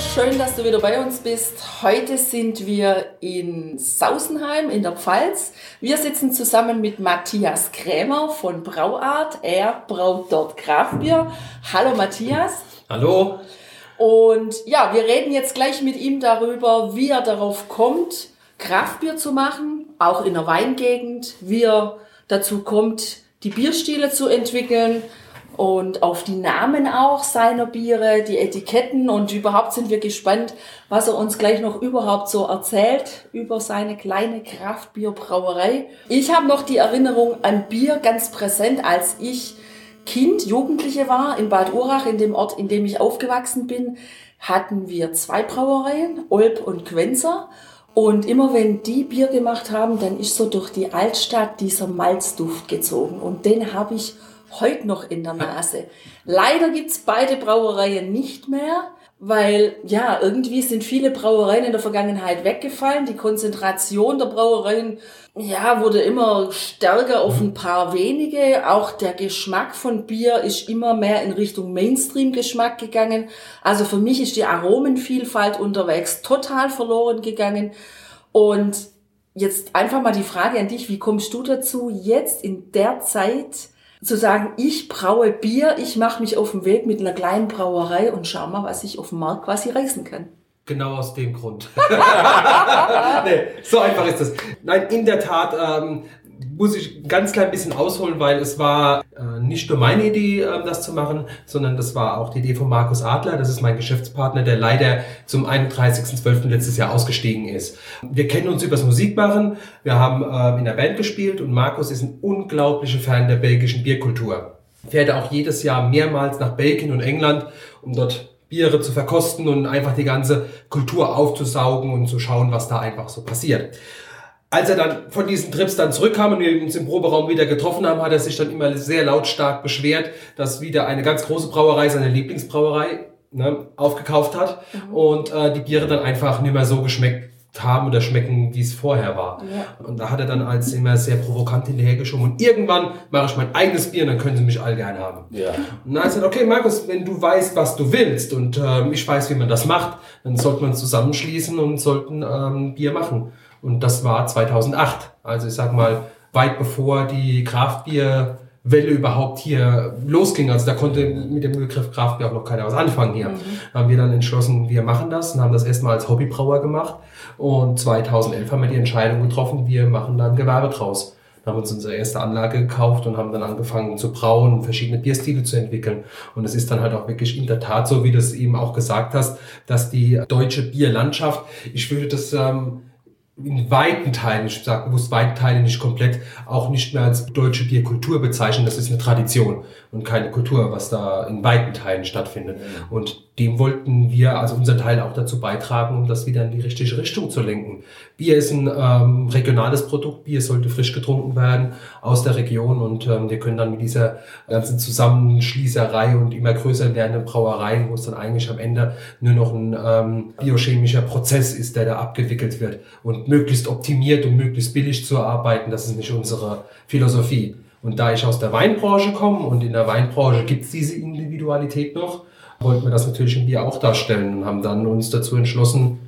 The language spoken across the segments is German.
Schön, dass du wieder bei uns bist. Heute sind wir in Sausenheim in der Pfalz. Wir sitzen zusammen mit Matthias Krämer von Brauart. Er braut dort Kraftbier. Hallo Matthias. Hallo. Und ja, wir reden jetzt gleich mit ihm darüber, wie er darauf kommt, Kraftbier zu machen, auch in der Weingegend, wie er dazu kommt, die Bierstile zu entwickeln und auf die Namen auch seiner Biere, die Etiketten und überhaupt sind wir gespannt, was er uns gleich noch überhaupt so erzählt über seine kleine Kraftbierbrauerei. Ich habe noch die Erinnerung an Bier ganz präsent, als ich Kind, Jugendliche war in Bad Urach, in dem Ort, in dem ich aufgewachsen bin, hatten wir zwei Brauereien, Olb und Quenzer. Und immer wenn die Bier gemacht haben, dann ist so durch die Altstadt dieser Malzduft gezogen. Und den habe ich heute noch in der Nase. Leider gibt's beide Brauereien nicht mehr, weil ja, irgendwie sind viele Brauereien in der Vergangenheit weggefallen. Die Konzentration der Brauereien ja, wurde immer stärker auf ein paar wenige. Auch der Geschmack von Bier ist immer mehr in Richtung Mainstream-Geschmack gegangen. Also für mich ist die Aromenvielfalt unterwegs total verloren gegangen. Und jetzt einfach mal die Frage an dich, wie kommst du dazu, jetzt in der Zeit zu sagen, ich braue Bier, ich mache mich auf den Weg mit einer kleinen Brauerei und schau mal, was ich auf dem Markt quasi reißen kann. Genau aus dem Grund. nee, so einfach ist das. Nein, in der Tat ähm, muss ich ganz klein bisschen ausholen, weil es war äh, nicht nur meine Idee, äh, das zu machen, sondern das war auch die Idee von Markus Adler. Das ist mein Geschäftspartner, der leider zum 31.12. letztes Jahr ausgestiegen ist. Wir kennen uns übers Musikmachen. Wir haben äh, in der Band gespielt und Markus ist ein unglaublicher Fan der belgischen Bierkultur. Fährt auch jedes Jahr mehrmals nach Belgien und England, um dort Biere zu verkosten und einfach die ganze Kultur aufzusaugen und zu schauen, was da einfach so passiert. Als er dann von diesen Trips dann zurückkam und wir uns im Proberaum wieder getroffen haben, hat er sich dann immer sehr lautstark beschwert, dass wieder eine ganz große Brauerei, seine Lieblingsbrauerei, ne, aufgekauft hat mhm. und äh, die Biere dann einfach nicht mehr so geschmeckt haben oder schmecken, wie es vorher war. Ja. Und da hat er dann als immer sehr provokant hinterhergeschoben. Und irgendwann mache ich mein eigenes Bier und dann können sie mich alle gerne haben. Ja. Und dann hat er gesagt, okay, Markus, wenn du weißt, was du willst und ähm, ich weiß, wie man das macht, dann sollte man zusammenschließen und sollten ähm, Bier machen. Und das war 2008. Also ich sag mal, weit bevor die Kraftbier Welle überhaupt hier losging. Also da konnte mit dem Begriff Kraftbier auch noch keiner was anfangen hier. Mhm. haben wir dann entschlossen, wir machen das und haben das erstmal als Hobbybrauer gemacht. Und 2011 haben wir die Entscheidung getroffen, wir machen da ein Gewerbe draus. Dann haben uns unsere erste Anlage gekauft und haben dann angefangen zu brauen und verschiedene Bierstile zu entwickeln. Und es ist dann halt auch wirklich in der Tat so, wie du es eben auch gesagt hast, dass die deutsche Bierlandschaft, ich würde das ähm, in weiten Teilen, ich sage bewusst weiten Teilen nicht komplett, auch nicht mehr als deutsche Bierkultur bezeichnen. Das ist eine Tradition und keine Kultur, was da in weiten Teilen stattfindet. Mhm. Und dem wollten wir, also unseren Teil auch dazu beitragen, um das wieder in die richtige Richtung zu lenken. Bier ist ein ähm, regionales Produkt, Bier sollte frisch getrunken werden aus der Region und ähm, wir können dann mit dieser ganzen Zusammenschließerei und immer größer werdenden Brauereien, wo es dann eigentlich am Ende nur noch ein ähm, biochemischer Prozess ist, der da abgewickelt wird und möglichst optimiert und möglichst billig zu arbeiten, das ist nicht unsere Philosophie. Und da ich aus der Weinbranche komme und in der Weinbranche gibt es diese Individualität noch, wollten wir das natürlich im Bier auch darstellen und haben dann uns dazu entschlossen,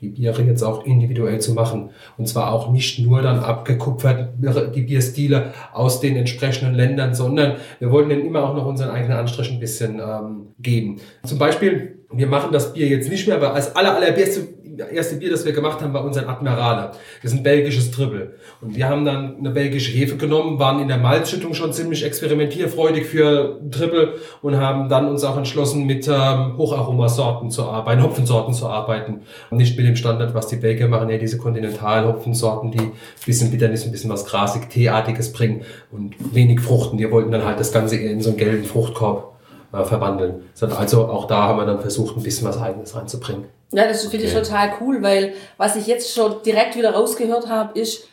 die Biere jetzt auch individuell zu machen. Und zwar auch nicht nur dann abgekupfert, die Bierstile aus den entsprechenden Ländern, sondern wir wollten denen immer auch noch unseren eigenen Anstrich ein bisschen ähm, geben. Zum Beispiel, wir machen das Bier jetzt nicht mehr, aber als aller, allerbeste erste Bier, das wir gemacht haben, war unser Admirale. Das ist ein belgisches Triple. Und wir haben dann eine belgische Hefe genommen, waren in der Malzschüttung schon ziemlich experimentierfreudig für Triple und haben dann uns auch entschlossen, mit ähm, Hocharomasorten zu arbeiten, Hopfensorten zu arbeiten. Und nicht mit dem Standard, was die Belgier machen, ja, diese Kontinentalhopfensorten, die ein bisschen Bitternis, ein bisschen was grasig, Teeartiges bringen und wenig Fruchten. Wir wollten dann halt das Ganze in so einen gelben Fruchtkorb äh, verwandeln. Also auch da haben wir dann versucht, ein bisschen was Eigenes reinzubringen. Ja, das finde okay. ich total cool, weil was ich jetzt schon direkt wieder rausgehört habe, ist,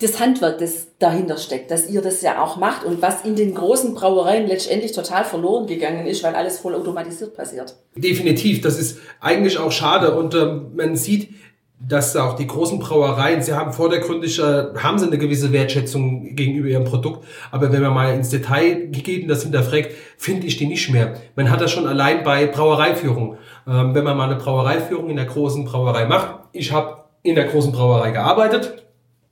das Handwerk, das dahinter steckt, dass ihr das ja auch macht und was in den großen Brauereien letztendlich total verloren gegangen ist, weil alles voll automatisiert passiert. Definitiv, das ist eigentlich auch schade und ähm, man sieht, dass auch die großen Brauereien, sie haben vordergründig, haben sie eine gewisse Wertschätzung gegenüber ihrem Produkt, aber wenn man mal ins Detail geht und das hinterfragt, finde ich die nicht mehr. Man hat das schon allein bei Brauereiführung. Ähm, wenn man mal eine Brauereiführung in der großen Brauerei macht, ich habe in der großen Brauerei gearbeitet,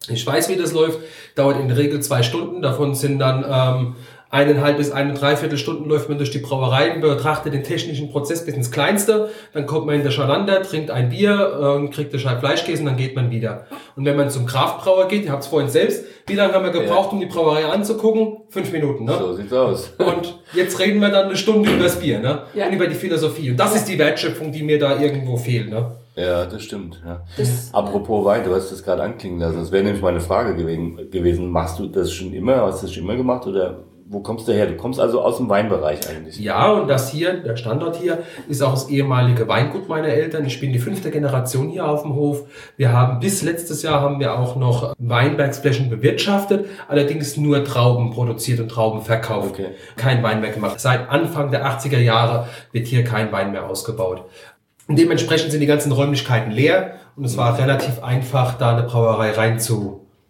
ich weiß, wie das läuft. Dauert in der Regel zwei Stunden. Davon sind dann ähm, eineinhalb bis eine dreiviertel Stunden läuft man durch die Brauerei, betrachtet den technischen Prozess bis ins Kleinste. Dann kommt man in der Schalander, trinkt ein Bier, äh, kriegt eine Scheibe Fleischkäse und dann geht man wieder. Und wenn man zum Kraftbrauer geht, ihr habt es vorhin selbst, wie lange haben wir gebraucht, um die Brauerei anzugucken? Fünf Minuten, ne? So sieht's aus. Und jetzt reden wir dann eine Stunde über das Bier, ne? Ja. Und über die Philosophie. Und das ist die Wertschöpfung, die mir da irgendwo fehlt, ne? Ja, das stimmt. Ja. Das, Apropos Wein, du hast das gerade anklingen lassen. Das wäre nämlich meine Frage gewesen. Machst du das schon immer? Hast du das schon immer gemacht oder wo kommst du her? Du kommst also aus dem Weinbereich eigentlich. Ja, und das hier, der Standort hier, ist auch das ehemalige Weingut meiner Eltern. Ich bin die fünfte Generation hier auf dem Hof. Wir haben bis letztes Jahr haben wir auch noch Weinbergsflächen bewirtschaftet, allerdings nur Trauben produziert und Trauben verkauft. Okay. Kein Wein mehr gemacht. Seit Anfang der 80er Jahre wird hier kein Wein mehr ausgebaut. Und dementsprechend sind die ganzen Räumlichkeiten leer und es war relativ einfach, da eine Brauerei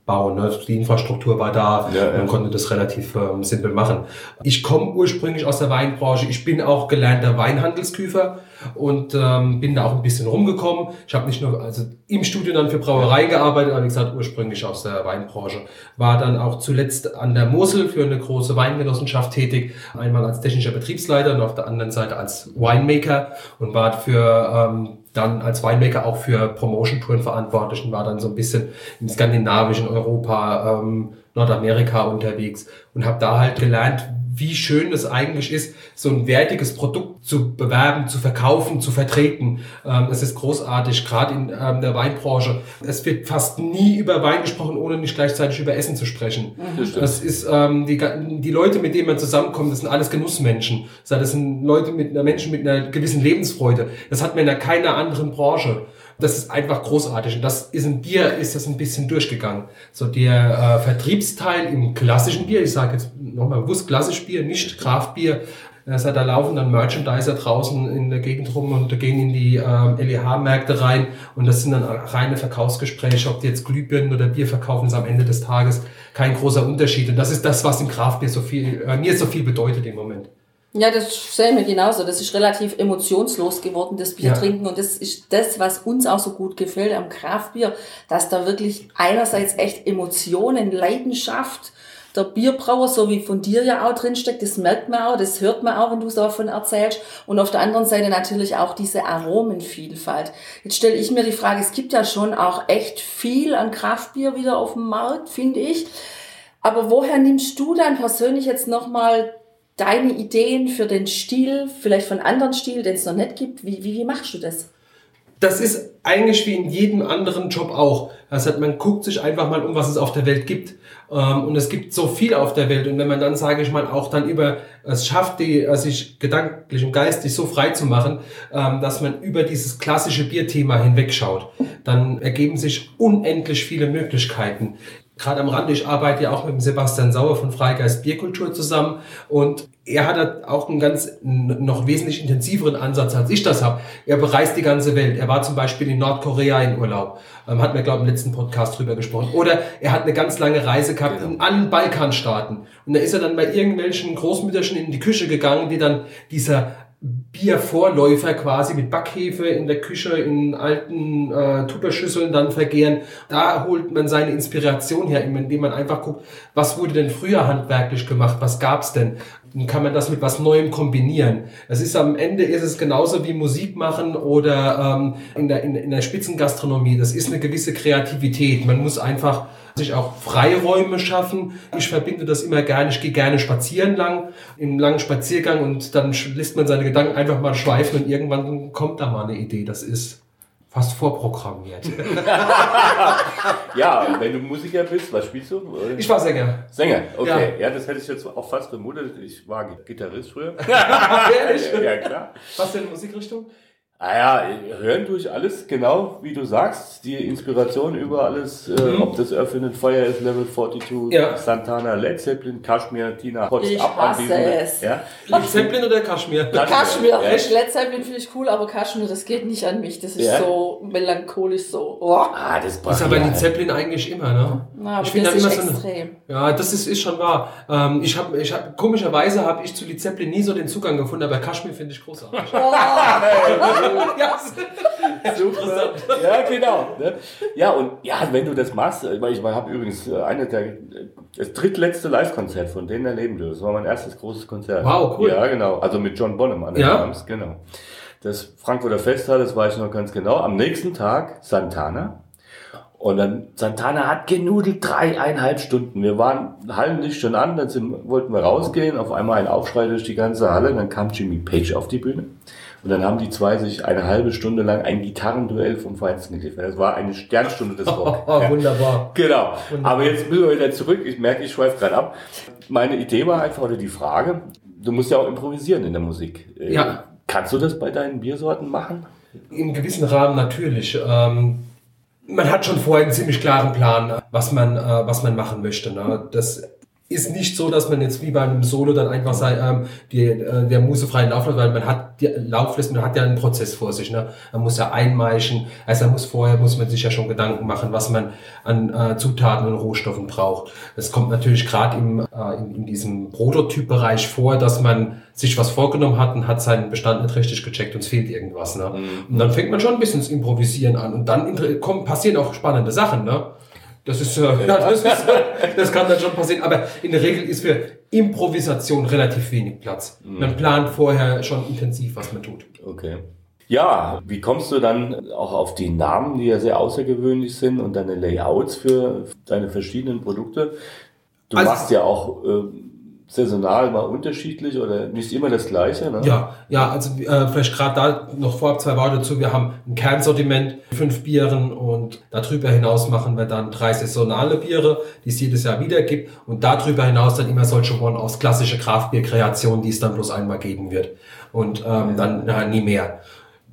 reinzubauen. Ne? Die Infrastruktur war da, ja, man konnte das relativ ähm, simpel machen. Ich komme ursprünglich aus der Weinbranche, ich bin auch gelernter Weinhandelsküfer und ähm, bin da auch ein bisschen rumgekommen. Ich habe nicht nur also im Studium dann für Brauerei gearbeitet, aber wie gesagt ursprünglich aus der Weinbranche. War dann auch zuletzt an der Mosel für eine große Weingenossenschaft tätig, einmal als technischer Betriebsleiter und auf der anderen Seite als Winemaker und war für ähm, dann als Winemaker auch für Promotion-Touren verantwortlich und war dann so ein bisschen im skandinavischen Europa, ähm, Nordamerika unterwegs und habe da halt gelernt, wie schön es eigentlich ist, so ein wertiges Produkt zu bewerben, zu verkaufen, zu vertreten. Ähm, es ist großartig, gerade in ähm, der Weinbranche. Es wird fast nie über Wein gesprochen, ohne nicht gleichzeitig über Essen zu sprechen. Mhm. Das ist ähm, die, die Leute, mit denen man zusammenkommt, das sind alles Genussmenschen. Das sind Leute mit einer Menschen mit einer gewissen Lebensfreude. Das hat man in keiner anderen Branche. Das ist einfach großartig. Und das ist in Bier ist das ein bisschen durchgegangen. So der äh, Vertriebsteil im klassischen Bier, ich sage jetzt nochmal bewusst klassisch Bier, nicht Kraftbier, heißt, da laufen dann Merchandiser draußen in der Gegend rum und gehen in die ähm, LEH-Märkte rein und das sind dann reine Verkaufsgespräche, ob die jetzt Glühbirnen oder Bier verkaufen, ist am Ende des Tages kein großer Unterschied. Und das ist das, was im Kraftbier so viel, äh, mir so viel bedeutet im Moment. Ja, das sehen wir genauso. Das ist relativ emotionslos geworden, das Bier ja. trinken. Und das ist das, was uns auch so gut gefällt am Kraftbier, dass da wirklich einerseits echt Emotionen, Leidenschaft, der Bierbrauer, so wie von dir ja auch drinsteckt, das merkt man auch, das hört man auch, wenn du so davon erzählst. Und auf der anderen Seite natürlich auch diese Aromenvielfalt. Jetzt stelle ich mir die Frage, es gibt ja schon auch echt viel an Kraftbier wieder auf dem Markt, finde ich. Aber woher nimmst du dann persönlich jetzt nochmal deine Ideen für den Stil, vielleicht von anderen Stil, den es noch nicht gibt? Wie, wie, wie machst du das? Das ist eigentlich wie in jedem anderen Job auch. Das heißt, man guckt sich einfach mal um, was es auf der Welt gibt. Ähm, und es gibt so viel auf der Welt. Und wenn man dann, sage ich mal, auch dann über es schafft, die, äh, sich gedanklich und geistig so frei zu machen, ähm, dass man über dieses klassische Bierthema hinwegschaut, dann ergeben sich unendlich viele Möglichkeiten gerade am Rande, ich arbeite ja auch mit dem Sebastian Sauer von Freigeist Bierkultur zusammen und er hat auch einen ganz noch wesentlich intensiveren Ansatz, als ich das habe. Er bereist die ganze Welt. Er war zum Beispiel in Nordkorea in Urlaub. Ähm, hat mir, glaube ich, im letzten Podcast drüber gesprochen. Oder er hat eine ganz lange Reise gehabt genau. in allen Balkanstaaten. Und da ist er dann bei irgendwelchen Großmütterchen in die Küche gegangen, die dann dieser Biervorläufer quasi mit Backhefe in der Küche in alten äh, Tupperschüsseln dann vergehren. Da holt man seine Inspiration her, indem man einfach guckt, was wurde denn früher handwerklich gemacht, was gab's denn? Dann kann man das mit was Neuem kombinieren. Das ist am Ende ist es genauso wie Musik machen oder ähm, in, der, in, in der Spitzengastronomie. Das ist eine gewisse Kreativität. Man muss einfach sich auch Freiräume schaffen. Ich verbinde das immer gerne. Ich gehe gerne spazieren lang, im langen Spaziergang und dann lässt man seine Gedanken einfach mal schweifen und irgendwann kommt da mal eine Idee. Das ist fast vorprogrammiert. ja, wenn du Musiker bist, was spielst du? Ich war Sänger. Sänger, okay. Ja, ja das hätte ich jetzt auch fast vermutet. Ich war Gitarrist früher. Ehrlich? ja, klar. Was eine Musikrichtung? Ah ja, hören durch alles, genau wie du sagst. Die Inspiration über alles, äh, mhm. ob das Earth and Fire ist, Level 42, ja. Santana, Led Zeppelin, Kashmir, Tina Hotz ich ab hasse es. Ja? Led Zeppelin oder Kashmir? Kashmir. Ja. Led Zeppelin finde ich cool, aber Kashmir, das geht nicht an mich. Das ist ja. so melancholisch, so. Oh. Ah, das ist aber Led Zeppelin eigentlich immer, ne? Na, ich finde das immer so extrem. ja, das ist, ist schon wahr. Ähm, ich habe, ich hab, komischerweise habe ich zu Led Zeppelin nie so den Zugang gefunden, aber Kashmir finde ich großartig. Oh. ja, Super. Ja, genau. Ne? Ja, und ja, wenn du das machst, ich, meine, ich habe übrigens äh, eine der, das drittletzte Live-Konzert von denen erleben dürfen. Das war mein erstes großes Konzert. Wow, cool. Ja, genau. Also mit John Bonham an den ja. Drums, genau. Das Frankfurter Festhalle, das weiß ich noch ganz genau. Am nächsten Tag Santana. Und dann, Santana hat genudelt dreieinhalb Stunden. Wir waren Hallenlicht schon an, dann sind, wollten wir rausgehen. Auf einmal ein Aufschrei durch die ganze Halle. Dann kam Jimmy Page auf die Bühne. Und dann haben die zwei sich eine halbe Stunde lang ein Gitarrenduell vom Feinsten geliefert. Das war eine Sternstunde des Rock. Oh, ja. Wunderbar. Genau. Wunderbar. Aber jetzt müssen wir wieder zurück. Ich merke, ich schweife gerade ab. Meine Idee war einfach, oder die Frage, du musst ja auch improvisieren in der Musik. Äh, ja. Kannst du das bei deinen Biersorten machen? Im gewissen Rahmen natürlich. Ähm, man hat schon vorher einen ziemlich klaren Plan, was man, äh, was man machen möchte. Ne? Das ist nicht so, dass man jetzt wie bei einem Solo dann einfach sei, ähm, die, äh, der musefreien Lauf weil man hat die Lauflist, man hat ja einen Prozess vor sich. Ne? Man muss ja einmeischen, also man muss vorher muss man sich ja schon Gedanken machen, was man an äh, Zutaten und Rohstoffen braucht. Das kommt natürlich gerade im, äh, in, in diesem Prototypbereich vor, dass man sich was vorgenommen hat und hat seinen Bestand nicht richtig gecheckt und es fehlt irgendwas. Ne? Mhm. Und dann fängt man schon ein bisschen ins Improvisieren an und dann kommen, passieren auch spannende Sachen. Ne? Das ist, äh, das, ist, das kann dann schon passieren. Aber in der Regel ist für Improvisation relativ wenig Platz. Mhm. Man plant vorher schon intensiv, was man tut. Okay. Ja, wie kommst du dann auch auf die Namen, die ja sehr außergewöhnlich sind und deine Layouts für deine verschiedenen Produkte? Du also, machst ja auch äh, saisonal mal unterschiedlich oder nicht immer das gleiche? Ne? Ja, ja, also äh, vielleicht gerade da noch vorab zwei Worte dazu. Wir haben ein Kernsortiment, fünf Bieren und darüber hinaus machen wir dann drei saisonale Biere, die es jedes Jahr wieder gibt und darüber hinaus dann immer solche One-Offs, klassische Kraftbierkreationen, die es dann bloß einmal geben wird und ähm, dann na, nie mehr.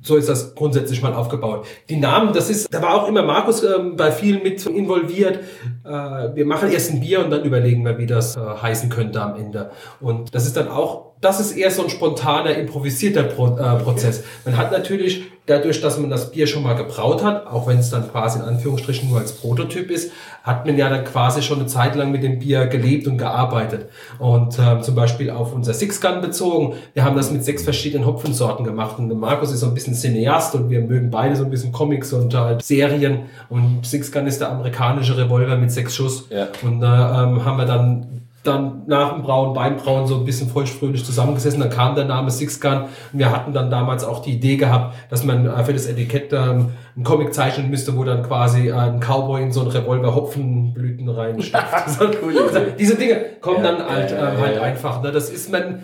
So ist das grundsätzlich mal aufgebaut. Die Namen, das ist, da war auch immer Markus ähm, bei vielen mit involviert. Äh, wir machen erst ein Bier und dann überlegen wir, wie das äh, heißen könnte am Ende. Und das ist dann auch das ist eher so ein spontaner, improvisierter Pro äh, Prozess. Man hat natürlich dadurch, dass man das Bier schon mal gebraut hat, auch wenn es dann quasi in Anführungsstrichen nur als Prototyp ist, hat man ja dann quasi schon eine Zeit lang mit dem Bier gelebt und gearbeitet. Und äh, zum Beispiel auf unser Six Gun bezogen. Wir haben das mit sechs verschiedenen Hopfensorten gemacht. Und Markus ist so ein bisschen Cineast und wir mögen beide so ein bisschen Comics und halt Serien. Und Six Gun ist der amerikanische Revolver mit sechs Schuss. Ja. Und da äh, ähm, haben wir dann dann nach dem Brauen, beim Brauen so ein bisschen feuchtfröhlich zusammengesessen. Dann kam der Name Six Gun und wir hatten dann damals auch die Idee gehabt, dass man äh, für das Etikett ähm, einen Comic zeichnen müsste, wo dann quasi ein Cowboy in so einen Revolver Hopfenblüten reinsteckt. Diese Dinge kommen ja, dann halt, äh, halt einfach. Ne? Das ist man,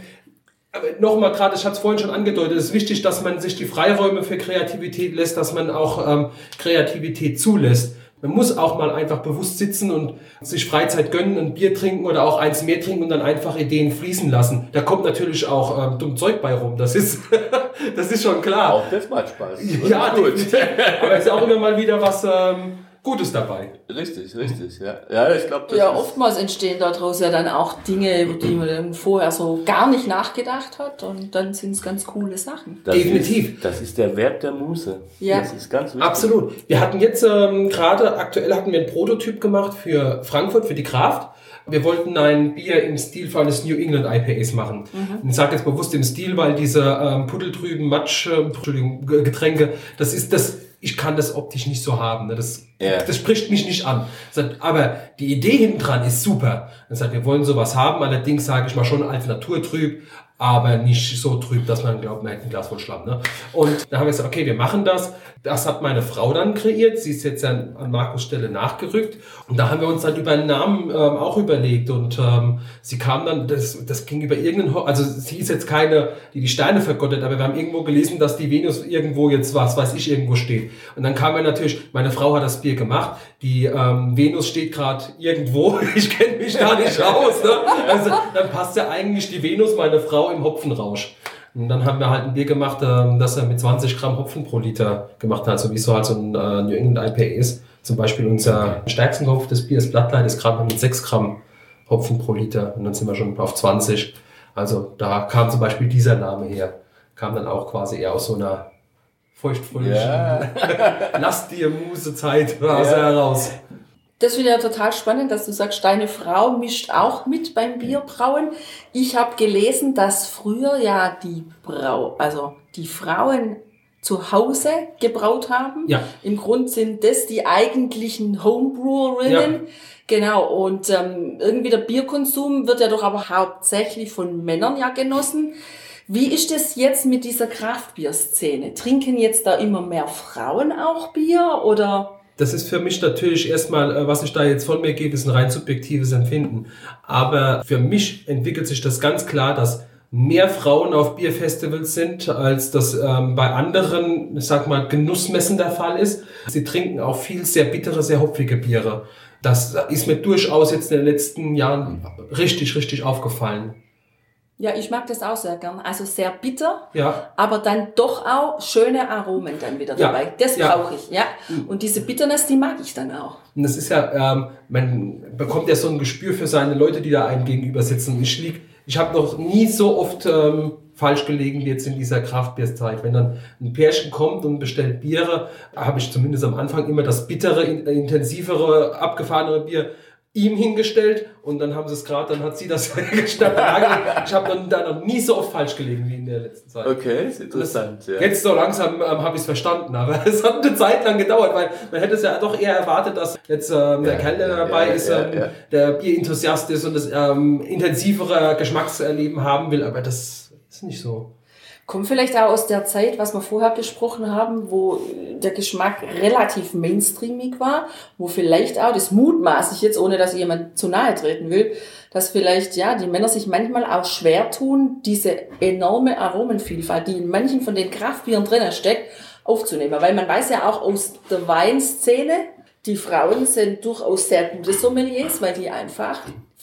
nochmal gerade, ich hatte es vorhin schon angedeutet, es ist wichtig, dass man sich die Freiräume für Kreativität lässt, dass man auch ähm, Kreativität zulässt. Man muss auch mal einfach bewusst sitzen und sich Freizeit gönnen, ein Bier trinken oder auch eins mehr trinken und dann einfach Ideen fließen lassen. Da kommt natürlich auch ähm, dumm Zeug bei rum. Das ist, das ist schon klar. Auch das macht Spaß. Ja, gut. Aber es ist auch immer mal wieder was, ähm, Gutes dabei. Richtig, richtig, ja. Ja, ich glaube, Ja, oftmals entstehen daraus ja dann auch Dinge, über die man vorher so gar nicht nachgedacht hat und dann sind es ganz coole Sachen. Das Definitiv. Ist, das ist der Wert der Muße. Ja. Das ist ganz wichtig. Absolut. Wir hatten jetzt ähm, gerade, aktuell hatten wir einen Prototyp gemacht für Frankfurt, für die Kraft. Wir wollten ein Bier im Stil eines New England IPAs machen. Mhm. Ich sage jetzt bewusst im Stil, weil diese ähm, Puddeltrüben Matsch, äh, Entschuldigung, Getränke, das ist das ich kann das optisch nicht so haben. Ne? Das, ja. das spricht mich nicht an. Aber die Idee hinten dran ist super. Das heißt, wir wollen sowas haben, allerdings sage ich mal schon als naturtrüb, aber nicht so trüb, dass man glaubt, man hätte ein Glas voll Schlamm. Ne? Und da haben wir gesagt, okay, wir machen das. Das hat meine Frau dann kreiert. Sie ist jetzt an, an Markus Stelle nachgerückt. Und da haben wir uns dann über einen Namen ähm, auch überlegt. Und ähm, sie kam dann, das, das ging über irgendeinen, also sie ist jetzt keine, die die Steine vergottet, aber wir haben irgendwo gelesen, dass die Venus irgendwo jetzt was, weiß ich, irgendwo steht. Und dann kam er natürlich, meine Frau hat das Bier gemacht. Die ähm, Venus steht gerade irgendwo. Ich kenne mich da nicht aus. Ne? Also dann passt ja eigentlich die Venus, meine Frau, im Hopfenrausch. Und dann haben wir halt ein Bier gemacht, ähm, das er mit 20 Gramm Hopfen pro Liter gemacht hat, so wie es so halt so ein äh, New England IPA ist. Zum Beispiel unser stärksten Kopf des Biers Blattlight ist gerade mit 6 Gramm Hopfen pro Liter und dann sind wir schon auf 20. Also da kam zum Beispiel dieser Name her. Kam dann auch quasi eher aus so einer feuchtfröhlichen, ja. lass dir Muse-Zeit ja. heraus. Das finde ich ja total spannend, dass du sagst, deine Frau mischt auch mit beim Bierbrauen. Ich habe gelesen, dass früher ja die Brau, also die Frauen zu Hause gebraut haben. Ja. Im Grund sind das die eigentlichen Homebrewerinnen. Ja. Genau, und ähm, irgendwie der Bierkonsum wird ja doch aber hauptsächlich von Männern ja genossen. Wie ist das jetzt mit dieser Kraftbierszene? Trinken jetzt da immer mehr Frauen auch Bier oder? Das ist für mich natürlich erstmal, äh, was ich da jetzt von mir gebe, ist ein rein subjektives Empfinden. Aber für mich entwickelt sich das ganz klar, dass mehr Frauen auf Bierfestivals sind, als das ähm, bei anderen, ich sag mal, Genussmessen der Fall ist. Sie trinken auch viel sehr bittere, sehr hopfige Biere. Das ist mir durchaus jetzt in den letzten Jahren richtig, richtig aufgefallen. Ja, ich mag das auch sehr gern. Also sehr bitter, ja. aber dann doch auch schöne Aromen dann wieder dabei. Ja. Das ja. brauche ich, ja. Und diese Bitterness, die mag ich dann auch. Und das ist ja, ähm, man bekommt ja so ein Gespür für seine Leute, die da einem gegenüber sitzen. Ich lieg, ich habe noch nie so oft ähm, falsch gelegen wie jetzt in dieser Kraftbierzeit. Wenn dann ein Pärchen kommt und bestellt Biere, habe ich zumindest am Anfang immer das bittere, intensivere, abgefahrenere Bier ihm hingestellt und dann haben sie es gerade, dann hat sie das geschnappt. ich habe dann da noch nie so oft falsch gelegen wie in der letzten Zeit. Okay, ist interessant. Das, ja. Jetzt so langsam ähm, habe ich es verstanden, aber es hat eine Zeit lang gedauert, weil man hätte es ja doch eher erwartet, dass jetzt ähm, der ja, Kerl, der ja, dabei ja, ist, ähm, der Bierenthusiast ist und das ähm, intensivere Geschmackserleben haben will, aber das ist nicht so. Kommt vielleicht auch aus der Zeit, was wir vorher besprochen haben, wo der Geschmack relativ mainstreamig war, wo vielleicht auch, das mutmaße ich jetzt, ohne dass jemand zu nahe treten will, dass vielleicht, ja, die Männer sich manchmal auch schwer tun, diese enorme Aromenvielfalt, die in manchen von den Kraftbieren drinnen steckt, aufzunehmen. Weil man weiß ja auch aus der Weinszene, die Frauen sind durchaus sehr gute Sommeliers, weil die einfach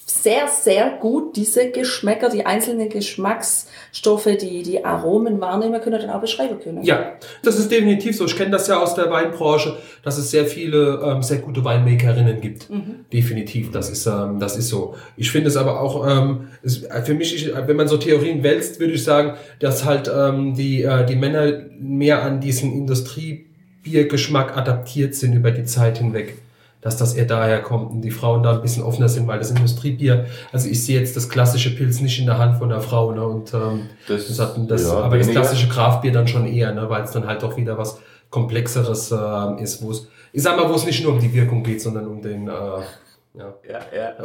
sehr, sehr gut diese Geschmäcker, die einzelnen Geschmacksstoffe, die, die Aromen wahrnehmen können und auch beschreiben können. Ja, das ist definitiv so. Ich kenne das ja aus der Weinbranche, dass es sehr viele ähm, sehr gute Weinmakerinnen gibt. Mhm. Definitiv, das ist, ähm, das ist so. Ich finde es aber auch, ähm, ist, für mich, ich, wenn man so Theorien wälzt, würde ich sagen, dass halt ähm, die, äh, die Männer mehr an diesen Industriebiergeschmack adaptiert sind über die Zeit hinweg dass das eher daher kommt und die Frauen da ein bisschen offener sind, weil das Industriebier, also ich sehe jetzt das klassische Pilz nicht in der Hand von einer Frau, ne, und ähm, das, das hat das, ja, aber das klassische Kraftbier dann schon eher, ne, weil es dann halt doch wieder was komplexeres äh, ist, wo es, ich sag mal, wo es nicht nur um die Wirkung geht, sondern um den äh, ja, ja. ja.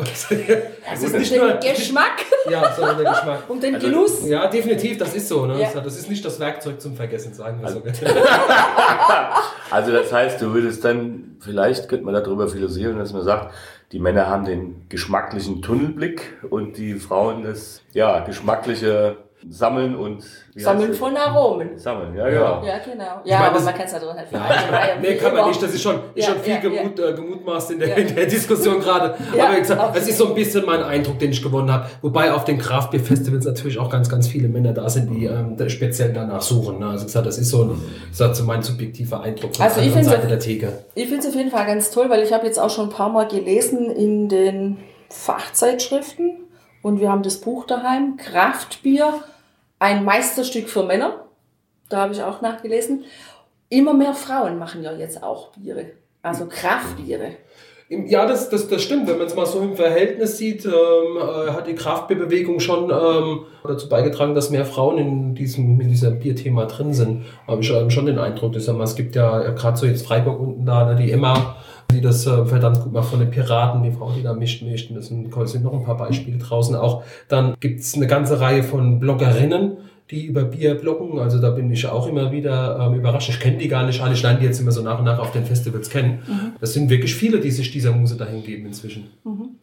Das ist nicht nur Geschmack. Ja, sondern der Geschmack. Und den also, Genuss. Ja, definitiv, das ist so. Ne? Ja. Das ist nicht das Werkzeug zum Vergessen, sagen wir also, so. also das heißt, du würdest dann, vielleicht könnte man darüber philosophieren, dass man sagt, die Männer haben den geschmacklichen Tunnelblick und die Frauen das ja, geschmackliche Sammeln und Sammeln von Aromen. Sammeln, ja, ja. Ja, genau. Ja, ich mein, aber man kann es ja doch nicht vermeiden. nee, kann man nicht. Das ist schon, ist ja, schon viel ja, gemut, ja. Äh, gemutmaßt in der, in der Diskussion gerade. aber gesagt, das ist so ein bisschen mein Eindruck, den ich gewonnen habe. Wobei auf den Craftbeer-Festivals natürlich auch ganz, ganz viele Männer da sind, die ähm, speziell danach suchen. Ne? Also gesagt, das ist so, ein, das ist so mein subjektiver Eindruck von also der Seite der Theke. Ich finde es auf jeden Fall ganz toll, weil ich habe jetzt auch schon ein paar Mal gelesen in den Fachzeitschriften und wir haben das Buch daheim, Kraftbier ein Meisterstück für Männer. Da habe ich auch nachgelesen. Immer mehr Frauen machen ja jetzt auch Biere, also Kraftbiere. Ja, das, das, das stimmt. Wenn man es mal so im Verhältnis sieht, ähm, äh, hat die Kraftbierbewegung schon ähm, dazu beigetragen, dass mehr Frauen in diesem in diesem Bierthema drin sind. Habe ich ähm, schon den Eindruck. Dass, es gibt ja, gerade so jetzt Freiburg unten da, ne, die Emma die das äh, verdammt gut macht von den Piraten, die Frau, die da mischt, mischt. Und das sind, sind noch ein paar Beispiele draußen auch. Dann gibt's eine ganze Reihe von Bloggerinnen, die über Bier bloggen. Also da bin ich auch immer wieder ähm, überrascht. Ich kenne die gar nicht alle. Ich lerne die jetzt immer so nach und nach auf den Festivals kennen. Mhm. Das sind wirklich viele, die sich dieser Muse dahin geben inzwischen. Mhm.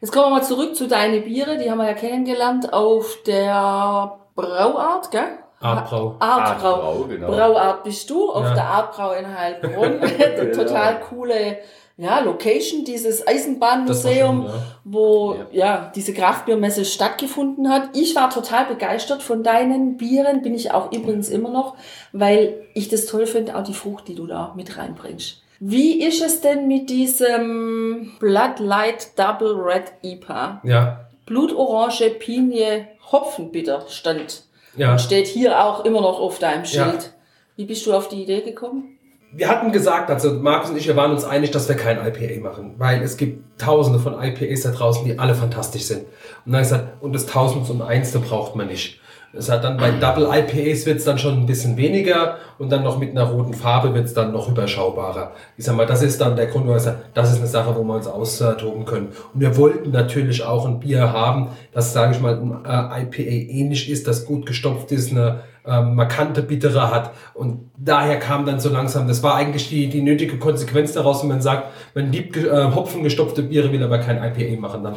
Jetzt kommen wir mal zurück zu deinen Biere. Die haben wir ja kennengelernt auf der Brauart, gell? Artbrau. Artbrau. Artbrau genau. Brauart bist du auf ja. der Artbrau in Heilbronn. Total coole ja, Location, dieses Eisenbahnmuseum, schon, ja. wo ja. ja. diese Kraftbiermesse stattgefunden hat. Ich war total begeistert von deinen Bieren, bin ich auch übrigens immer noch, weil ich das toll finde, auch die Frucht, die du da mit reinbringst. Wie ist es denn mit diesem Bloodlight Double Red IPA? Ja. Blutorange, Pinie, Hopfenbitter stand. Ja. Und steht hier auch immer noch auf deinem Schild. Ja. Wie bist du auf die Idee gekommen? Wir hatten gesagt, also Markus und ich, wir waren uns einig, dass wir kein IPA machen, weil es gibt tausende von IPAs da draußen, die alle fantastisch sind. Und dann gesagt, und das tausend und eins, da braucht man nicht. Es hat dann bei Double IPAs wird es dann schon ein bisschen weniger und dann noch mit einer roten Farbe wird es dann noch überschaubarer. Ich sag mal, das ist dann der Grund, wo ich sage, das ist eine Sache, wo wir uns austoben können. Und wir wollten natürlich auch ein Bier haben, das, sage ich mal, ein IPA ähnlich ist, das gut gestopft ist, eine ähm, markante Bittere hat. Und daher kam dann so langsam, das war eigentlich die, die nötige Konsequenz daraus, wenn man sagt, man liebt äh, hopfengestopfte Biere, will aber kein IPA machen. Dann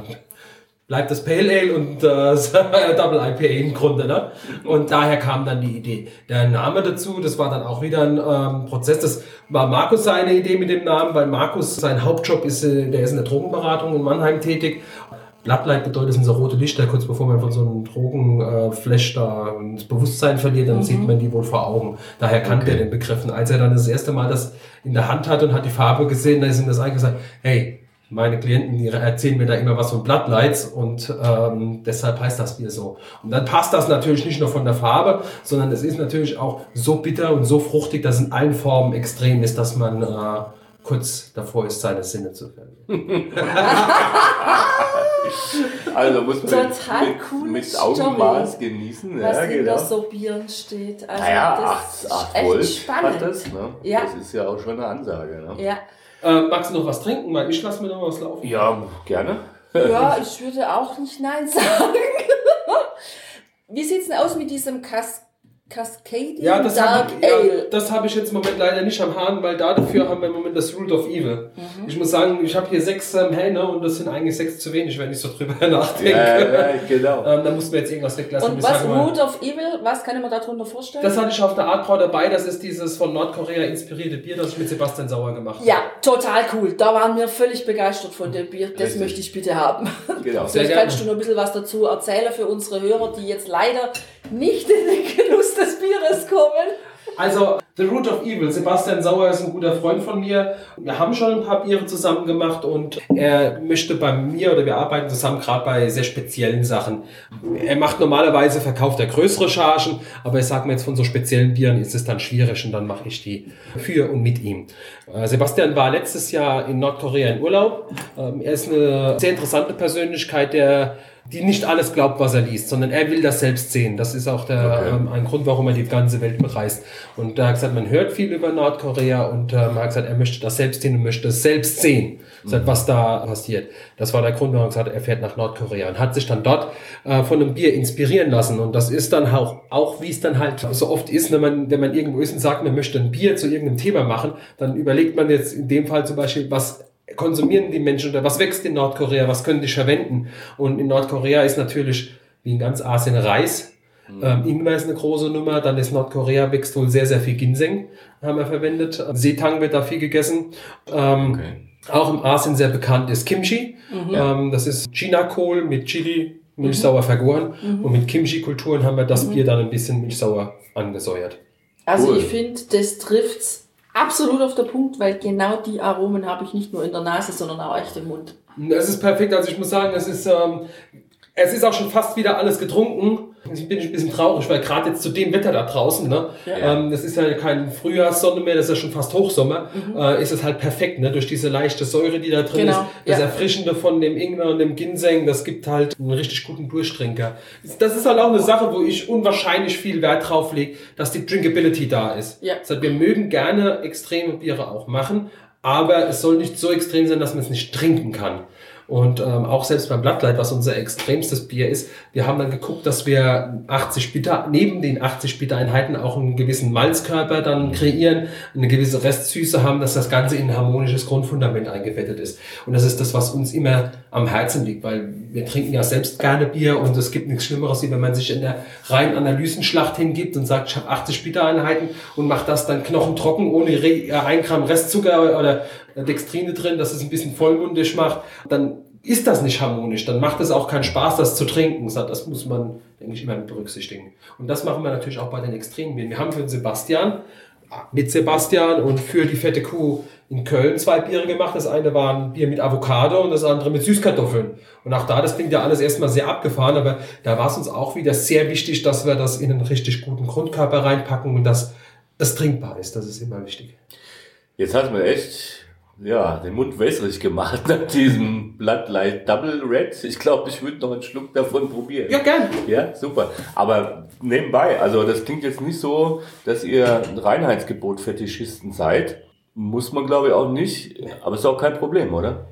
bleibt das Pale Ale und äh, Double IPA im Grunde. Ne? Und daher kam dann die Idee. Der Name dazu, das war dann auch wieder ein ähm, Prozess. Das war Markus seine Idee mit dem Namen, weil Markus, sein Hauptjob ist, äh, der ist in der Drogenberatung in Mannheim tätig. Bloodlight bedeutet, das sind so rote Lichter, kurz bevor man von so einem Drogenflash äh, da das Bewusstsein verliert, dann mhm. sieht man die wohl vor Augen. Daher kannte okay. er den Begriff. Und als er dann das erste Mal das in der Hand hatte und hat die Farbe gesehen, dann ist ihm das eigentlich gesagt, hey, meine Klienten, die erzählen mir da immer was von Bloodlights und ähm, deshalb heißt das Bier so. Und dann passt das natürlich nicht nur von der Farbe, sondern es ist natürlich auch so bitter und so fruchtig, dass in allen Formen extrem ist, dass man äh, kurz davor ist, seine Sinne zu verlieren. also muss man Total mit, cool mit Augenmaß genießen. Was ja, in genau. so Bieren steht. Also naja, das 8, 8 ist echt spannend. Das, ne? ja. das ist ja auch schon eine Ansage. Ne? Ja. Äh, magst du noch was trinken? Weil ich lasse mir noch was laufen. Ja, gerne. Ja, ich würde auch nicht Nein sagen. Wie sieht es denn aus mit diesem Kas Cascadian ja, das Dark hab, Ale. Ja, das habe ich jetzt im Moment leider nicht am Hahn, weil dafür haben wir im Moment das Root of Evil. Mhm. Ich muss sagen, ich habe hier sechs ähm, Hähne und das sind eigentlich sechs zu wenig, wenn ich so drüber nachdenke. Ja, ja, genau. ähm, da mussten wir jetzt irgendwas weglassen. Und was Root of Evil, was kann ich mir darunter vorstellen? Das hatte ich auf der Artbrau dabei. Das ist dieses von Nordkorea inspirierte Bier, das ich mit Sebastian Sauer gemacht habe. Ja, total cool. Da waren wir völlig begeistert von dem Bier. Das Richtig. möchte ich bitte haben. Genau. Vielleicht kannst du noch ein bisschen was dazu erzählen für unsere Hörer, die jetzt leider nicht in den Genuss des Bieres kommen. Also, The Root of Evil. Sebastian Sauer ist ein guter Freund von mir. Wir haben schon ein paar Biere zusammen gemacht und er möchte bei mir oder wir arbeiten zusammen gerade bei sehr speziellen Sachen. Er macht normalerweise, verkauft er größere Chargen, aber ich sage mir jetzt von so speziellen Bieren ist es dann schwierig und dann mache ich die für und mit ihm. Äh, Sebastian war letztes Jahr in Nordkorea in Urlaub. Ähm, er ist eine sehr interessante Persönlichkeit, der die nicht alles glaubt, was er liest, sondern er will das selbst sehen. Das ist auch der, okay. ähm, ein Grund, warum er die ganze Welt bereist. Und er hat gesagt, man hört viel über Nordkorea und ähm, er hat gesagt, er möchte das selbst sehen und möchte es selbst sehen, mhm. was da passiert. Das war der Grund, warum er gesagt hat, er fährt nach Nordkorea und hat sich dann dort äh, von einem Bier inspirieren lassen. Und das ist dann auch, auch wie es dann halt so oft ist, wenn man, wenn man irgendwo ist und sagt, man möchte ein Bier zu irgendeinem Thema machen, dann überlegt man jetzt in dem Fall zum Beispiel, was konsumieren die Menschen oder was wächst in Nordkorea, was können die verwenden? Und in Nordkorea ist natürlich, wie in ganz Asien, Reis. Mhm. Ähm, Ingwer ist eine große Nummer, dann ist Nordkorea wächst wohl sehr, sehr viel Ginseng, haben wir verwendet. Seetang wird da viel gegessen. Ähm, okay. Auch im Asien sehr bekannt ist Kimchi. Mhm. Ähm, das ist China-Kohl mit Chili, milchsauer mhm. vergoren. Mhm. Und mit Kimchi-Kulturen haben wir das mhm. Bier dann ein bisschen milchsauer angesäuert. Also cool. ich finde, das trifft's absolut auf der Punkt, weil genau die Aromen habe ich nicht nur in der Nase, sondern auch echt im Mund. Es ist perfekt. Also ich muss sagen, es ist, ähm, es ist auch schon fast wieder alles getrunken. Ich bin ein bisschen traurig, weil gerade jetzt zu dem Wetter da draußen, ne, ja. ähm, das ist ja kein Frühjahrssonne mehr, das ist ja schon fast Hochsommer, mhm. äh, ist es halt perfekt, ne, durch diese leichte Säure, die da drin genau. ist, das ja. Erfrischende von dem Ingwer und dem Ginseng, das gibt halt einen richtig guten Durchtrinker. Das ist halt auch eine Sache, wo ich unwahrscheinlich viel Wert drauf lege, dass die Drinkability da ist. Ja. Das heißt, wir mögen gerne extreme Biere auch machen, aber es soll nicht so extrem sein, dass man es nicht trinken kann. Und ähm, auch selbst beim Blattlight, was unser extremstes Bier ist, wir haben dann geguckt, dass wir 80 Bitter, neben den 80 Bitter-Einheiten auch einen gewissen Malzkörper dann kreieren, eine gewisse Restsüße haben, dass das Ganze in ein harmonisches Grundfundament eingefettet ist. Und das ist das, was uns immer am Herzen liegt, weil wir trinken ja selbst gerne Bier und es gibt nichts Schlimmeres, wie wenn man sich in der reinen Analysenschlacht hingibt und sagt, ich habe 80 Bitter-Einheiten und macht das dann knochentrocken ohne äh, ein Gramm Restzucker oder Dextrine drin, dass es ein bisschen vollmundig macht, dann ist das nicht harmonisch, dann macht es auch keinen Spaß, das zu trinken. Das muss man, denke ich, immer berücksichtigen. Und das machen wir natürlich auch bei den Extrembieren. Wir haben für den Sebastian, mit Sebastian und für die fette Kuh in Köln zwei Biere gemacht. Das eine war ein Bier mit Avocado und das andere mit Süßkartoffeln. Und auch da, das klingt ja alles erstmal sehr abgefahren, aber da war es uns auch wieder sehr wichtig, dass wir das in einen richtig guten Grundkörper reinpacken und dass es trinkbar ist. Das ist immer wichtig. Jetzt hat man echt ja, den Mund wässrig gemacht nach diesem Bloodlight Double Red. Ich glaube, ich würde noch einen Schluck davon probieren. Ja, gern. Ja, super. Aber nebenbei, also das klingt jetzt nicht so, dass ihr ein Reinheitsgebot-Fetischisten seid. Muss man, glaube ich, auch nicht. Aber ist auch kein Problem, oder?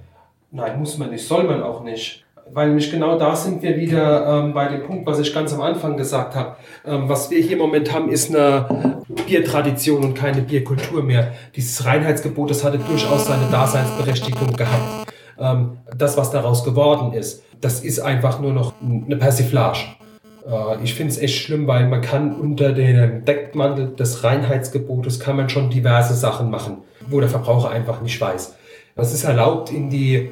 Nein, muss man nicht, soll man auch nicht weil nämlich genau da sind wir wieder ähm, bei dem Punkt, was ich ganz am Anfang gesagt habe. Ähm, was wir hier im Moment haben, ist eine Biertradition und keine Bierkultur mehr. Dieses Reinheitsgebot, das hatte durchaus seine Daseinsberechtigung gehabt. Ähm, das, was daraus geworden ist, das ist einfach nur noch eine Persiflage. Äh, ich finde es echt schlimm, weil man kann unter dem Deckmantel des Reinheitsgebotes kann man schon diverse Sachen machen, wo der Verbraucher einfach nicht weiß. Es ist erlaubt, in die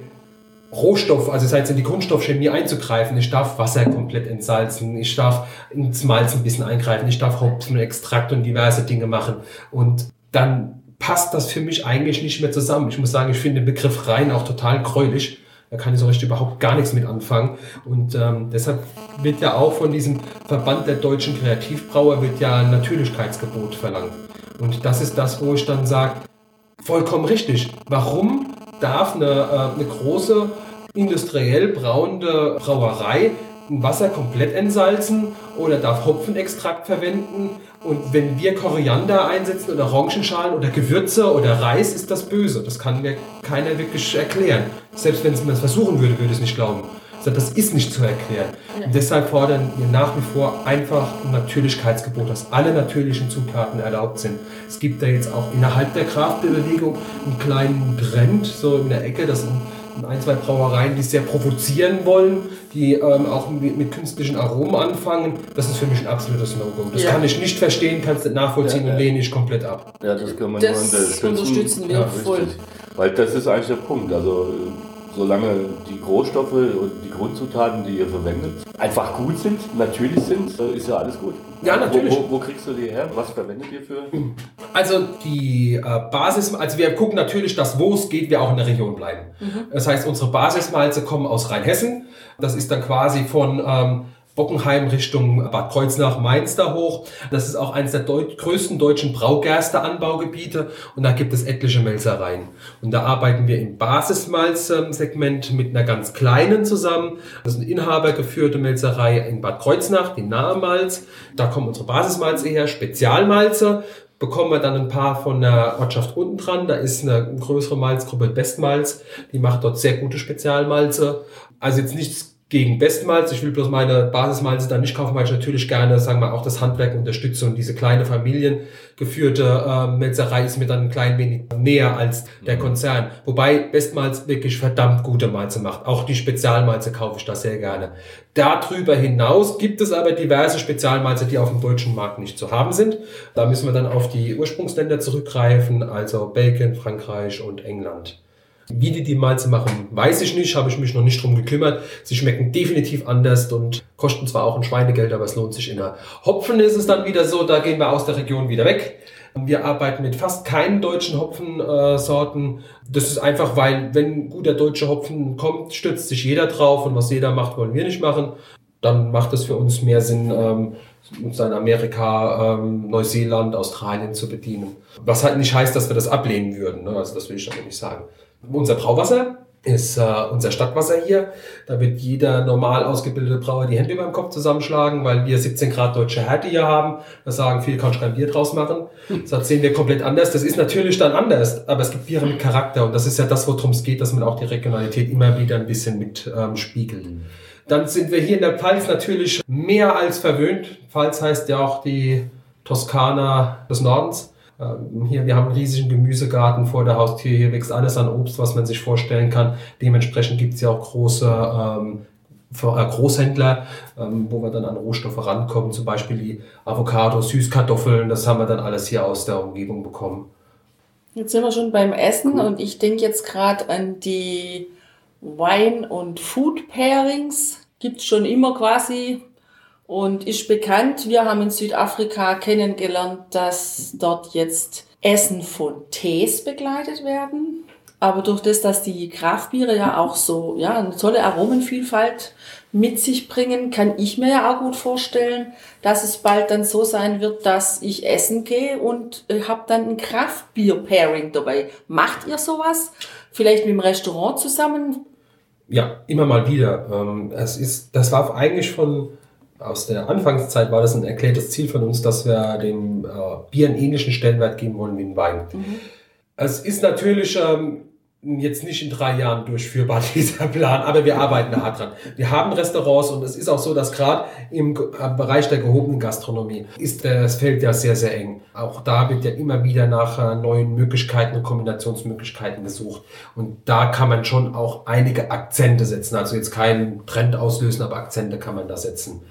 Rohstoff, also das heißt in die Kunststoffchemie einzugreifen. Ich darf Wasser komplett entsalzen, ich darf ins Malz ein bisschen eingreifen, ich darf Hopfen, Extrakt und diverse Dinge machen. Und dann passt das für mich eigentlich nicht mehr zusammen. Ich muss sagen, ich finde den Begriff rein auch total gräulich. Da kann ich so richtig überhaupt gar nichts mit anfangen. Und ähm, deshalb wird ja auch von diesem Verband der deutschen Kreativbrauer wird ja ein Natürlichkeitsgebot verlangt. Und das ist das, wo ich dann sage, vollkommen richtig. Warum darf eine, äh, eine große industriell brauende Brauerei Wasser komplett entsalzen oder darf Hopfenextrakt verwenden. Und wenn wir Koriander einsetzen oder Orangenschalen oder Gewürze oder Reis, ist das böse. Das kann mir keiner wirklich erklären. Selbst wenn es mir das versuchen würde, würde es nicht glauben. Das ist nicht zu erklären. Ja. deshalb fordern wir nach wie vor einfach ein Natürlichkeitsgebot, dass alle natürlichen Zutaten erlaubt sind. Es gibt da jetzt auch innerhalb der Kraftbewegung einen kleinen Trend, so in der Ecke, das sind ein, zwei Brauereien, die sehr provozieren wollen, die ähm, auch mit, mit, künstlichen Aromen anfangen. Das ist für mich ein absolutes No-Go. Das ja. kann ich nicht verstehen, kannst du nachvollziehen ja, und lehne ich komplett ab. Ja, das kann man das nur unterstützen. unterstützen wir voll. Weil das ist eigentlich der Punkt. Also solange die Rohstoffe und die Grundzutaten, die ihr verwendet, einfach gut sind, natürlich sind, ist ja alles gut. Ja, natürlich. Wo, wo, wo kriegst du die her? Was verwendet ihr für? Also die äh, Basis, also wir gucken natürlich, dass wo es geht, wir auch in der Region bleiben. Mhm. Das heißt, unsere Basismalze kommen aus Rheinhessen. Das ist dann quasi von ähm, Bockenheim Richtung Bad Kreuznach, Mainz da hoch. Das ist auch eines der deut größten deutschen Braugerste-Anbaugebiete und da gibt es etliche Melzereien. Und da arbeiten wir im Basismalz-Segment mit einer ganz kleinen zusammen. Das ist eine inhabergeführte Melzerei in Bad Kreuznach, die Nahemalz. Da kommen unsere Basismalze her, Spezialmalze bekommen wir dann ein paar von der Ortschaft unten dran. Da ist eine größere Malzgruppe Bestmalz, die macht dort sehr gute Spezialmalze. Also jetzt nichts gegen Bestmalz. Ich will bloß meine Basismalze dann nicht kaufen, weil ich natürlich gerne, sagen wir, auch das Handwerk unterstütze und diese kleine familiengeführte äh, Metzerei ist mir dann ein klein wenig näher als der mhm. Konzern. Wobei Bestmalz wirklich verdammt gute Malze macht. Auch die Spezialmalze kaufe ich da sehr gerne. Darüber hinaus gibt es aber diverse Spezialmalze, die auf dem deutschen Markt nicht zu haben sind. Da müssen wir dann auf die Ursprungsländer zurückgreifen, also Belgien, Frankreich und England. Wie die die Malze machen, weiß ich nicht, habe ich mich noch nicht drum gekümmert. Sie schmecken definitiv anders und kosten zwar auch ein Schweinegeld, aber es lohnt sich immer. Hopfen ist es dann wieder so, da gehen wir aus der Region wieder weg. Wir arbeiten mit fast keinen deutschen Hopfensorten. das ist einfach, weil wenn guter deutscher Hopfen kommt, stützt sich jeder drauf und was jeder macht, wollen wir nicht machen. Dann macht es für uns mehr Sinn, ähm, uns in Amerika, ähm, Neuseeland, Australien zu bedienen. Was halt nicht heißt, dass wir das ablehnen würden. Ne? Also das will ich damit nicht sagen. Unser Brauwasser ist äh, unser Stadtwasser hier. Da wird jeder normal ausgebildete Brauer die Hände über dem Kopf zusammenschlagen, weil wir 17 Grad deutsche Härte hier haben. Wir sagen, viel kannst du kein Bier draus machen. Das sehen wir komplett anders. Das ist natürlich dann anders, aber es gibt Biere mit Charakter und das ist ja das, worum es geht, dass man auch die Regionalität immer wieder ein bisschen mit ähm, spiegelt. Dann sind wir hier in der Pfalz natürlich mehr als verwöhnt. Pfalz heißt ja auch die Toskana des Nordens. Ähm, hier, wir haben einen riesigen Gemüsegarten vor der Haustür. Hier wächst alles an Obst, was man sich vorstellen kann. Dementsprechend gibt es ja auch große ähm, äh, Großhändler, ähm, wo wir dann an Rohstoffe rankommen. Zum Beispiel die Avocado, Süßkartoffeln. Das haben wir dann alles hier aus der Umgebung bekommen. Jetzt sind wir schon beim Essen und ich denke jetzt gerade an die Wein- und Food Pairings. Gibt es schon immer quasi und ist bekannt. Wir haben in Südafrika kennengelernt, dass dort jetzt Essen von Tees begleitet werden. Aber durch das, dass die Kraftbiere ja auch so ja, eine tolle Aromenvielfalt mit sich bringen, kann ich mir ja auch gut vorstellen, dass es bald dann so sein wird, dass ich essen gehe und äh, habe dann ein Kraftbier-Pairing dabei. Macht ihr sowas? Vielleicht mit dem Restaurant zusammen? Ja, immer mal wieder. Ähm, es ist, das war eigentlich von aus der Anfangszeit war das ein erklärtes Ziel von uns, dass wir dem äh, Bier einen ähnlichen Stellenwert geben wollen wie ein Wein. Mhm. Es ist natürlich ähm, jetzt nicht in drei Jahren durchführbar, dieser Plan, aber wir arbeiten da hart dran. Wir haben Restaurants und es ist auch so, dass gerade im Bereich der gehobenen Gastronomie ist das Feld ja sehr, sehr eng. Auch da wird ja immer wieder nach äh, neuen Möglichkeiten und Kombinationsmöglichkeiten gesucht. Und da kann man schon auch einige Akzente setzen. Also jetzt keinen Trend auslösen, aber Akzente kann man da setzen.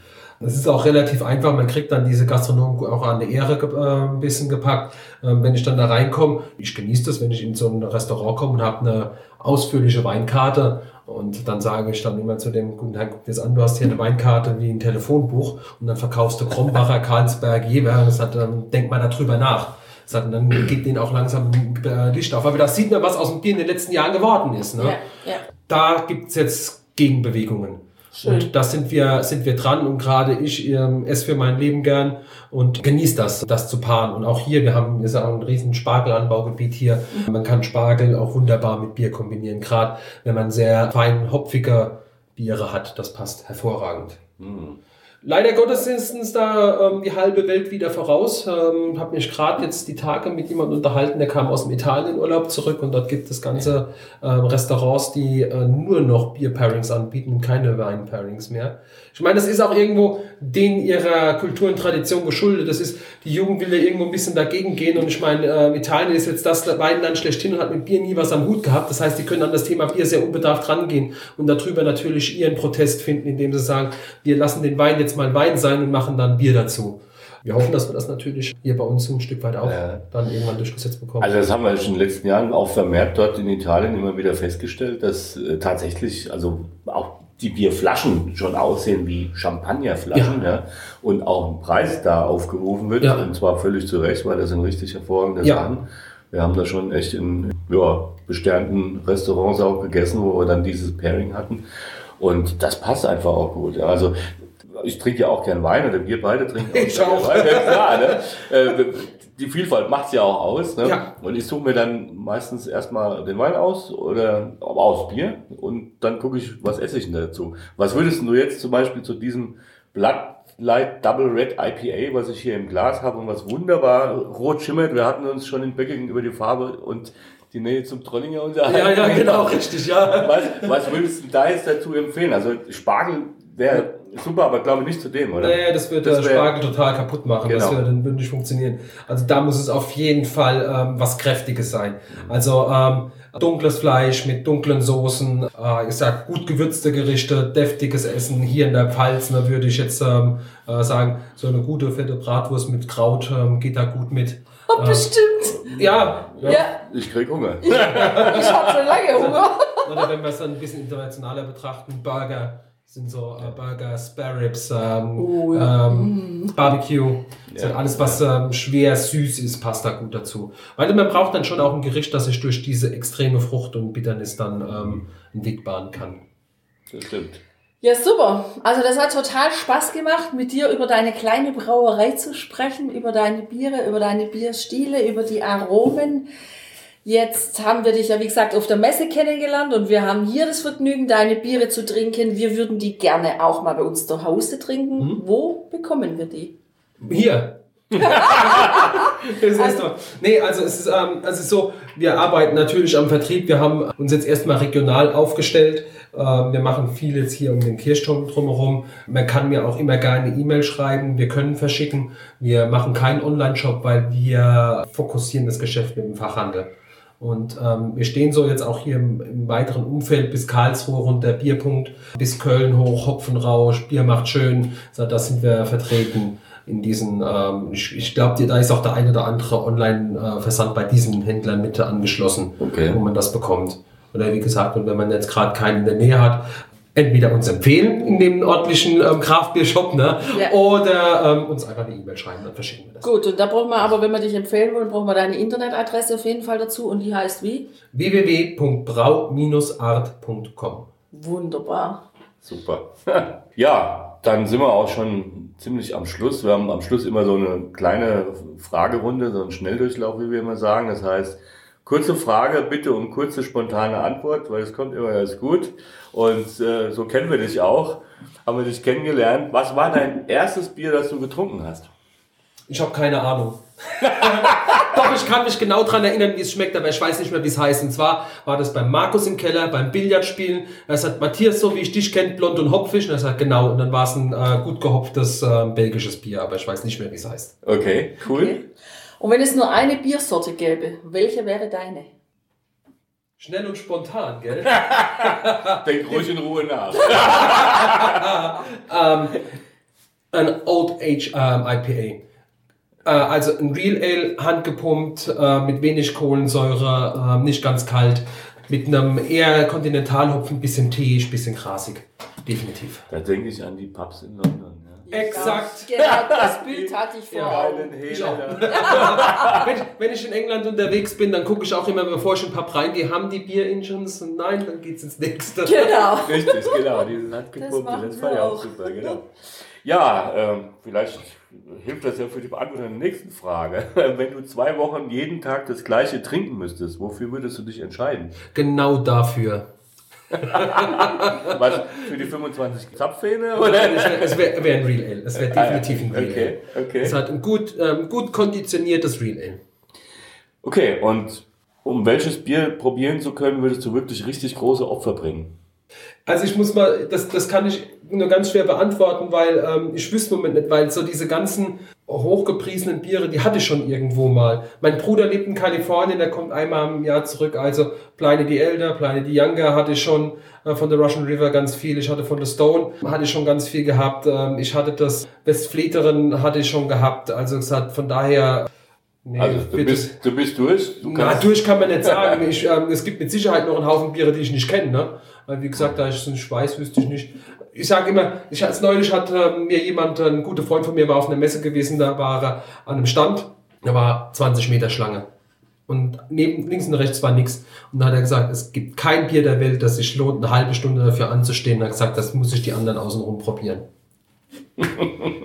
Das ist auch relativ einfach. Man kriegt dann diese Gastronomen auch an der Ehre äh, ein bisschen gepackt. Ähm, wenn ich dann da reinkomme, ich genieße das, wenn ich in so ein Restaurant komme und habe eine ausführliche Weinkarte und dann sage ich dann immer zu dem guten Herrn, guck dir das an, du hast hier eine Weinkarte wie ein Telefonbuch und dann verkaufst du Krombacher, Karlsberg, Jever. Das hat, ähm, denk mal darüber nach. Das hat, dann geht denen auch langsam äh, Licht auf. Aber da sieht man, was aus dem Bier in den letzten Jahren geworden ist. Ne? Ja, ja. Da gibt's jetzt Gegenbewegungen. Schön. Und da sind wir, sind wir dran und gerade ich ähm, esse für mein Leben gern und genieße das, das zu paaren. Und auch hier, wir haben, ist auch ein riesen Spargelanbaugebiet hier. Man kann Spargel auch wunderbar mit Bier kombinieren, gerade wenn man sehr fein hopfige Biere hat. Das passt hervorragend. Mhm. Leider Gottes ist da ähm, die halbe Welt wieder voraus. Ähm, habe mich gerade jetzt die Tage mit jemandem unterhalten, der kam aus dem Italienurlaub zurück und dort gibt es ganze ähm, Restaurants, die äh, nur noch Bier-Pairings anbieten und keine Wein-Pairings mehr. Ich meine, das ist auch irgendwo den ihrer Kultur und Tradition geschuldet. Das ist, die Jugend will ja irgendwo ein bisschen dagegen gehen und ich meine, äh, Italien ist jetzt das Weinland schlechthin und hat mit Bier nie was am Hut gehabt. Das heißt, die können an das Thema Bier sehr unbedarft rangehen und darüber natürlich ihren Protest finden, indem sie sagen, wir lassen den Wein jetzt mal Wein sein und machen dann Bier dazu. Wir hoffen, dass wir das natürlich hier bei uns ein Stück weit auch ja. dann irgendwann durchgesetzt bekommen. Also das haben wir in den letzten Jahren auch vermehrt dort in Italien immer wieder festgestellt, dass äh, tatsächlich, also auch die Bierflaschen schon aussehen wie Champagnerflaschen ja. ja. und auch ein Preis da aufgerufen wird. Ja. Und zwar völlig zu Recht, weil das sind richtig hervorragende ja. Sachen. Wir haben da schon echt in ja, besternten Restaurants auch gegessen, wo wir dann dieses Pairing hatten. Und das passt einfach auch gut. Also ich trinke ja auch gern Wein oder wir beide trinken auch, ich auch. Wein. Ja, ne? Äh, die Vielfalt macht's ja auch aus. Ne? Ja. Und ich suche mir dann meistens erstmal den Wein aus oder aber aus Bier und dann gucke ich, was esse ich denn dazu. Was würdest du jetzt zum Beispiel zu diesem Blood Light Double Red IPA, was ich hier im Glas habe und was wunderbar rot schimmert. Wir hatten uns schon in Böcking über die Farbe und die Nähe zum Trollinger unterhalten. Ja, ja, genau, richtig, ja. Was, was würdest du da jetzt dazu empfehlen? Also Spargel wäre super, aber glaube nicht zu dem, oder? Nee, das wird das der Spargel total kaputt machen. Genau. Das würde dann nicht funktionieren. Also da muss es auf jeden Fall ähm, was Kräftiges sein. Also ähm, dunkles Fleisch mit dunklen Soßen, äh, ich sag gut gewürzte Gerichte, deftiges Essen. Hier in der Pfalz da würde ich jetzt ähm, äh, sagen, so eine gute fette Bratwurst mit Kraut ähm, geht da gut mit. Oh, bestimmt. Ja, ja. ja. Ich krieg Hunger. ich habe schon lange Hunger. Oder wenn wir es dann ein bisschen internationaler betrachten, Burger sind so äh, Burger, Spare Ribs, ähm, oh, ja. ähm, mm. Barbecue. Ja. alles, was ähm, schwer süß ist, passt da gut dazu. Weil man braucht dann schon auch ein Gericht, das sich durch diese extreme Frucht und Bitternis dann ähm, einen Weg bahnen kann. Das stimmt. Ja, super. Also das hat total Spaß gemacht, mit dir über deine kleine Brauerei zu sprechen, über deine Biere, über deine Bierstile, über die Aromen. Jetzt haben wir dich ja, wie gesagt, auf der Messe kennengelernt und wir haben hier das Vergnügen, deine Biere zu trinken. Wir würden die gerne auch mal bei uns zu Hause trinken. Mhm. Wo bekommen wir die? Hier. das ist also, doch. Nee, also es ist, ähm, es ist so, wir arbeiten natürlich am Vertrieb. Wir haben uns jetzt erstmal regional aufgestellt. Ähm, wir machen viel jetzt hier um den Kirchturm drumherum. Man kann mir auch immer gerne E-Mail schreiben. Wir können verschicken. Wir machen keinen Online-Shop, weil wir fokussieren das Geschäft mit dem Fachhandel. Und ähm, wir stehen so jetzt auch hier im, im, weiteren Umfeld bis Karlsruhe runter, Bierpunkt, bis Köln hoch, Hopfenrausch, Bier macht schön. So, da sind wir vertreten in diesen, ähm, ich, ich glaube, da ist auch der eine oder andere Online-Versand bei diesen Händlern mit angeschlossen, okay. wo man das bekommt. Oder wie gesagt, und wenn man jetzt gerade keinen in der Nähe hat, entweder uns empfehlen in dem örtlichen ähm, Craftbeer-Shop ne? Ja. oder ähm, uns einfach eine E-Mail schreiben, dann verschicken wir das. Gut, und da brauchen wir aber, wenn wir dich empfehlen wollen, brauchen wir deine Internetadresse auf jeden Fall dazu und die heißt wie? www.brau-art.com Wunderbar. Super. ja, dann sind wir auch schon ziemlich am Schluss. Wir haben am Schluss immer so eine kleine Fragerunde, so einen Schnelldurchlauf, wie wir immer sagen. Das heißt, Kurze Frage, bitte um kurze, spontane Antwort, weil es kommt immer ganz gut. Und äh, so kennen wir dich auch. Haben wir dich kennengelernt. Was war dein erstes Bier, das du getrunken hast? Ich habe keine Ahnung. Doch, ich kann mich genau daran erinnern, wie es schmeckt, aber ich weiß nicht mehr, wie es heißt. Und zwar war das beim Markus im Keller, beim Billardspielen. Er sagt, Matthias, so wie ich dich kennt, blond und hopfisch. Und er sagt, genau. Und dann war es ein äh, gut gehopftes äh, belgisches Bier, aber ich weiß nicht mehr, wie es heißt. Okay, cool. Okay. Und wenn es nur eine Biersorte gäbe, welche wäre deine? Schnell und spontan, gell? Denk ruhig in Ruhe nach. um, ähm, ein Old Age um, ähm, IPA. Uh, äh, also ein Real Ale, handgepumpt, uh, mit wenig Kohlensäure, uh, nicht ganz kalt, mit einem eher Kontinentalhopfen, bisschen teeig, bisschen grasig. Definitiv. Da denke ich an die Pubs in London. Exakt. Genau, das Bild hatte ich vor ja, Augen. Ich auch. wenn, wenn, ich in England unterwegs bin, dann gucke ich auch immer, bevor ich in ein Pub reingehe, haben die Bier-Engines? Und nein, dann geht's ins nächste. Genau. Richtig, genau. Diese handgepumpte, das, das fand ich auch super, genau. Ja, ähm, vielleicht hilft das ja für die Beantwortung der nächsten Frage. Wenn du zwei Wochen jeden Tag das gleiche trinken müsstest, wofür würdest du dich entscheiden? Genau dafür. Was, für die 25 Zapfhähne? Oder? Es wäre wär ein Real Ale. Es wäre definitiv ein Real okay, Ale. Okay. Es hat ein gut, ähm, gut konditioniertes Real Ale. Okay, und um welches Bier probieren zu können, würdest du wirklich richtig große Opfer bringen? Also ich muss mal, das, das kann ich nur ganz schwer beantworten, weil ähm, ich wüsste im Moment nicht, weil so diese ganzen hochgepriesenen Biere, die hatte ich schon irgendwo mal. Mein Bruder lebt in Kalifornien, der kommt einmal im Jahr zurück. Also Pleine die Elder, Pleine die Younger hatte ich schon äh, von der Russian River ganz viel. Ich hatte von der Stone hatte ich schon ganz viel gehabt. Ähm, ich hatte das Westfleterin hatte ich schon gehabt. Also gesagt, von daher Nee, also du bist, du bist durch? Du na, durch kann man nicht sagen. Ich, ähm, es gibt mit Sicherheit noch einen Haufen Biere, die ich nicht kenne. Ne? Weil wie gesagt, da ich so einen Schweiß wüsste ich nicht ich sage immer, ich als neulich hat äh, mir jemand, ein guter Freund von mir war auf einer Messe gewesen, da war er an einem Stand, da war 20 Meter Schlange. Und neben, links und rechts war nichts. Und dann hat er gesagt, es gibt kein Bier der Welt, das sich lohnt, eine halbe Stunde dafür anzustehen. Und er hat gesagt, das muss ich die anderen außenrum probieren.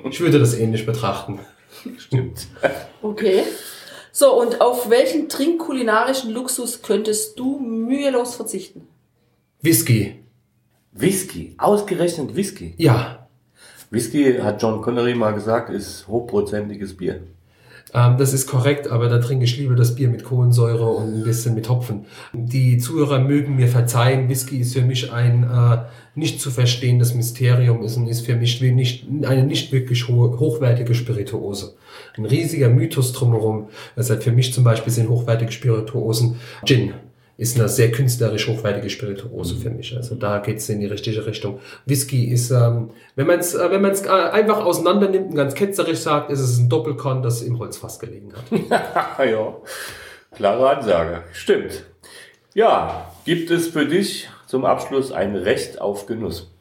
ich würde das ähnlich betrachten. Stimmt. Okay. So, und auf welchen trinkkulinarischen Luxus könntest du mühelos verzichten? Whisky. Whisky, ausgerechnet Whisky. Ja. Whisky, hat John Connery mal gesagt, ist hochprozentiges Bier. Ähm, das ist korrekt, aber da trinke ich lieber das Bier mit Kohlensäure und ein bisschen mit Hopfen. Die Zuhörer mögen mir verzeihen, Whisky ist für mich ein äh, nicht zu verstehendes Mysterium, ist, ist für mich nicht, eine nicht wirklich ho hochwertige Spirituose. Ein riesiger Mythos drumherum. Das heißt, für mich zum Beispiel sind hochwertige Spirituosen Gin ist eine sehr künstlerisch hochwertige Spirituose für mich. Also da geht's in die richtige Richtung. Whisky ist, ähm, wenn man es äh, wenn man's, äh, einfach auseinander nimmt und ganz ketzerisch sagt, ist es ein Doppelkorn, das im Holzfass gelegen hat. ja, klare Ansage. Stimmt. Ja, gibt es für dich zum Abschluss ein Recht auf Genuss?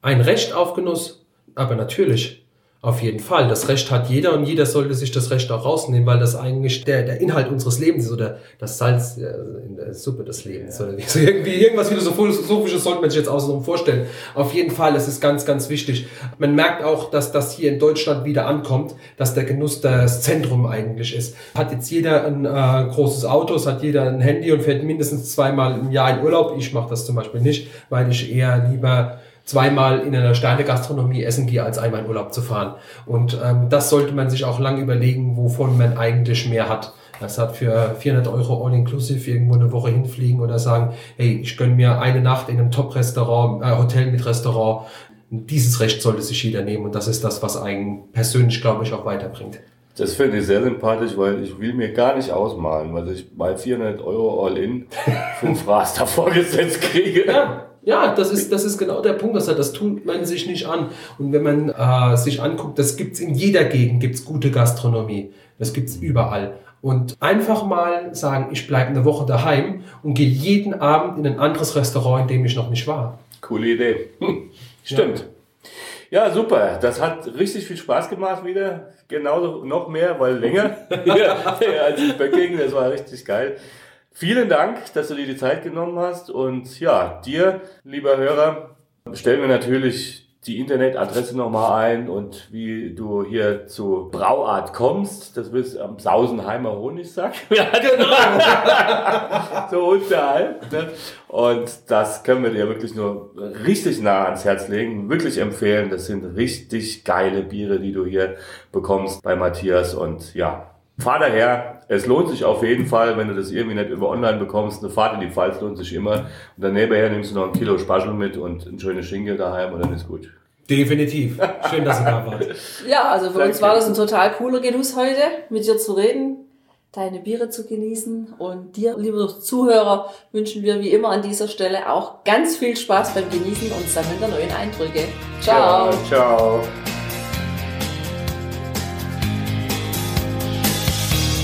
Ein Recht auf Genuss? Aber natürlich. Auf jeden Fall. Das Recht hat jeder und jeder sollte sich das Recht auch rausnehmen, weil das eigentlich der, der Inhalt unseres Lebens ist oder das Salz in der Suppe des Lebens. Ja. Oder so irgendwie, irgendwas Philosophisches sollte man sich jetzt außenrum vorstellen. Auf jeden Fall, das ist ganz, ganz wichtig. Man merkt auch, dass das hier in Deutschland wieder ankommt, dass der Genuss das Zentrum eigentlich ist. Hat jetzt jeder ein äh, großes Auto, es hat jeder ein Handy und fährt mindestens zweimal im Jahr in Urlaub. Ich mache das zum Beispiel nicht, weil ich eher lieber zweimal in einer Sterne-Gastronomie essen gehe, als einmal in Urlaub zu fahren. Und ähm, das sollte man sich auch lange überlegen, wovon man eigentlich mehr hat. Das hat für 400 Euro All-Inclusive irgendwo eine Woche hinfliegen oder sagen, hey, ich gönne mir eine Nacht in einem Top-Restaurant, äh, Hotel mit Restaurant. Dieses Recht sollte sich jeder nehmen und das ist das, was einen persönlich, glaube ich, auch weiterbringt. Das finde ich sehr sympathisch, weil ich will mir gar nicht ausmalen, was ich bei 400 Euro All-In fünf Raster vorgesetzt kriege. Ja. Ja, das ist, das ist genau der Punkt, dass er das tut man sich nicht an. Und wenn man äh, sich anguckt, das gibt's in jeder Gegend, gibt's gute Gastronomie. Das gibt's überall. Und einfach mal sagen, ich bleibe eine Woche daheim und gehe jeden Abend in ein anderes Restaurant, in dem ich noch nicht war. Coole Idee. Hm, stimmt. Ja. ja. super. Das hat richtig viel Spaß gemacht wieder. Genauso noch mehr, weil länger als ich Böcking. Das war richtig geil. Vielen Dank, dass du dir die Zeit genommen hast. Und ja, dir, lieber Hörer, stellen wir natürlich die Internetadresse nochmal ein und wie du hier zu Brauart kommst. Das bist am Sausenheimer Honigsack. Ja, genau. so unterhalb. Ne? Und das können wir dir wirklich nur richtig nah ans Herz legen. Wirklich empfehlen. Das sind richtig geile Biere, die du hier bekommst bei Matthias. Und ja, fahr daher. Es lohnt sich auf jeden Fall, wenn du das irgendwie nicht über online bekommst. Eine Fahrt in die Pfalz lohnt sich immer. Und dann nebenher nimmst du noch ein Kilo Spaschel mit und ein schönes Schinkel daheim und dann ist gut. Definitiv. Schön, dass ihr da wart. Ja, also für Danke. uns war das ein total cooler Genuss heute, mit dir zu reden, deine Biere zu genießen. Und dir, lieber Zuhörer, wünschen wir wie immer an dieser Stelle auch ganz viel Spaß beim Genießen und Sammeln der neuen Eindrücke. Ciao. Ciao. ciao.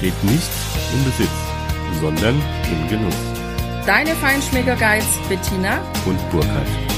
besteht nicht im Besitz, sondern im Genuss. Deine Feinschmecker Guides Bettina und Burkhard.